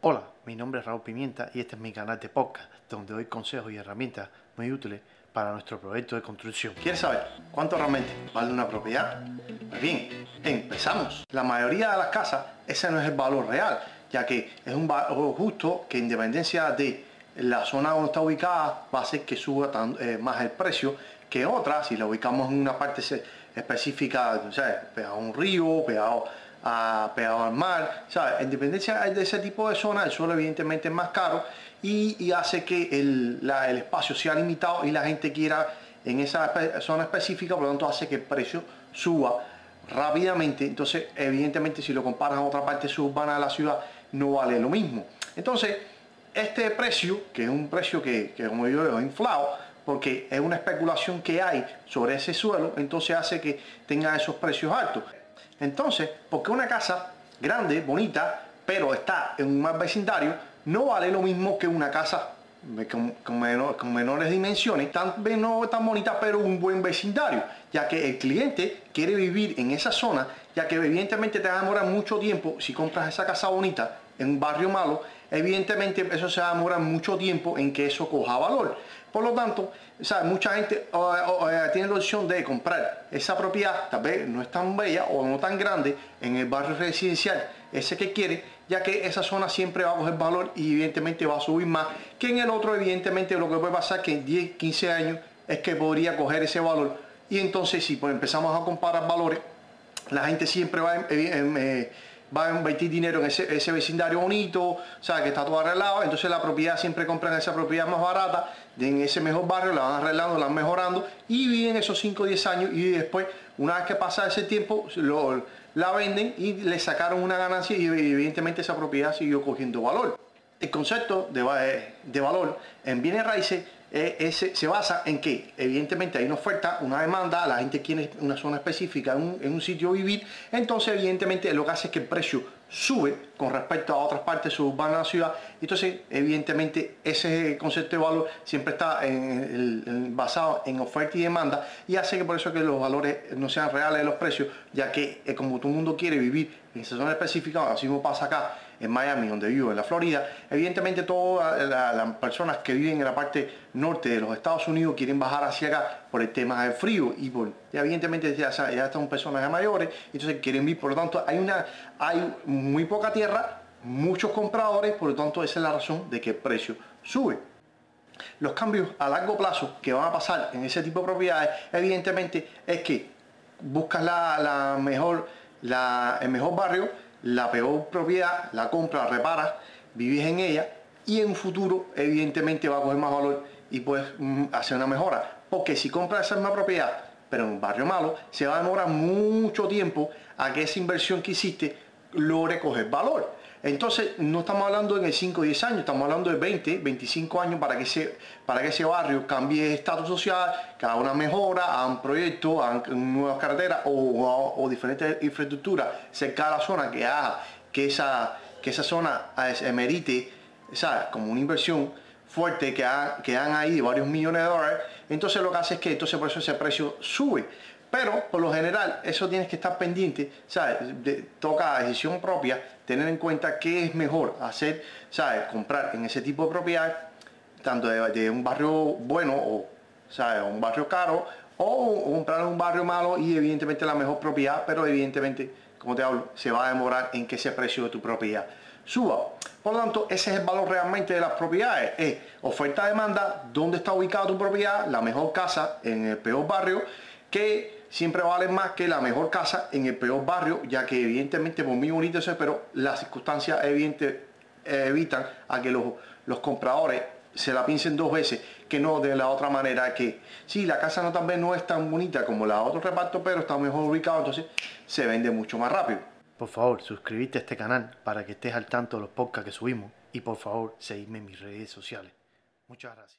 Hola, mi nombre es Raúl Pimienta y este es mi canal de podcast donde doy consejos y herramientas muy útiles para nuestro proyecto de construcción. ¿Quieres saber cuánto realmente vale una propiedad? Pues bien, empezamos. La mayoría de las casas ese no es el valor real, ya que es un valor justo que independencia de la zona donde está ubicada va a hacer que suba eh, más el precio que otra si la ubicamos en una parte específica, sea, pegado a un río, pegado, a, pegado al mar, ¿sabes? En dependencia de ese tipo de zona, el suelo evidentemente es más caro y, hace que el, el, espacio sea limitado y la gente quiera en esa zona específica, por lo tanto hace que el precio suba rápidamente. Entonces, evidentemente, si lo comparas a otra parte suburbana de la ciudad, no vale lo mismo. Entonces, este precio, que es un precio que, como yo veo, inflado, porque es una especulación que hay sobre ese suelo, entonces hace que tenga esos precios altos. Entonces, porque una casa grande, bonita, pero está en un mal vecindario, no vale lo mismo que una casa con, menores dimensiones, tan, no tan bonita, pero un buen vecindario, ya que el cliente quiere vivir en esa zona, ya que evidentemente te va a demorar mucho tiempo si compras esa casa bonita en un barrio malo, evidentemente eso se va a demorar mucho tiempo en que eso coja valor. Por lo tanto, mucha gente eh, tiene la opción de comprar esa propiedad, tal vez no es tan bella o no tan grande en el barrio residencial, ese que quiere, ya que esa zona siempre va a coger valor y evidentemente va a subir más que en el otro, evidentemente lo que puede pasar que en 10, 15 años es que podría coger ese valor y entonces si pues, empezamos a comparar valores, la gente siempre va a... Eh, va a invertir dinero en ese, vecindario bonito, o sea, que está todo arreglado, entonces la propiedad siempre compran esa propiedad más barata, en ese mejor barrio, la van arreglando, la van mejorando y viven esos 5 o 10 años y después, una vez que pasa ese tiempo, la venden y le sacaron una ganancia y evidentemente esa propiedad siguió cogiendo valor. El concepto de, de valor en bienes raíces ese, se basa en que evidentemente hay una oferta, una demanda, la gente quiere una zona específica en un, sitio vivir, entonces evidentemente lo que hace es que el precio sube con respecto a otras partes suburbanas de la ciudad, entonces evidentemente ese concepto de valor siempre está basado en oferta y demanda y hace que por eso que los valores no sean reales de los precios, ya que eh, como todo el mundo quiere vivir en esa zona específica, así como pasa acá en Miami, donde vivo, en la Florida, evidentemente todas las personas que viven en la parte norte de los Estados Unidos quieren bajar hacia acá por el tema del frío y por, evidentemente ya, ya están personas mayores, entonces quieren vivir, por lo tanto hay, una, hay muy poca tierra, muchos compradores, por lo tanto esa es la razón de que el precio sube. Los cambios a largo plazo que van a pasar en ese tipo de propiedades, evidentemente es que buscas la, mejor, la, el mejor barrio, la peor propiedad, la compra, la reparas, vives en ella y en futuro evidentemente va a coger más valor y puedes mm, hacer una mejora. Porque si compras esa misma propiedad, pero en un barrio malo, se va a demorar mucho tiempo a que esa inversión que hiciste logre coger valor. Entonces, no estamos hablando en el 5 o 10 años, estamos hablando de 20, 25 años para que ese, para que ese barrio cambie de estatus social, que haga una mejora, haga un proyecto, haga nuevas carreteras o, diferentes infraestructuras cerca de la zona que haga que esa, que esa zona emerite como una inversión fuerte que, que han ahí varios millones de dólares, entonces lo que hace es que entonces por eso ese precio sube. Pero por lo general eso tienes que estar pendiente, ¿sabes? toca decisión propia, tener en cuenta qué es mejor hacer, ¿sabes? Comprar en ese tipo de propiedad, tanto de, un barrio bueno o, ¿sabes? Un barrio caro o, comprar un barrio malo y evidentemente la mejor propiedad, pero evidentemente, como te hablo, se va a demorar en que ese precio de tu propiedad suba. Por lo tanto, ese es el valor realmente de las propiedades. Es oferta-demanda, dónde está ubicada tu propiedad, la mejor casa en el peor barrio, que siempre vale más que la mejor casa en el peor barrio, ya que evidentemente por muy bonito eso, pero las circunstancias evidente, evitan a que los, los compradores se la piensen dos veces, que no de la otra manera que si la casa no también no es tan bonita como la otro reparto, pero está mejor ubicado, entonces se vende mucho más rápido. Por favor, suscríbete a este canal para que estés al tanto de los podcasts que subimos y por favor, seguidme en mis redes sociales. Muchas gracias.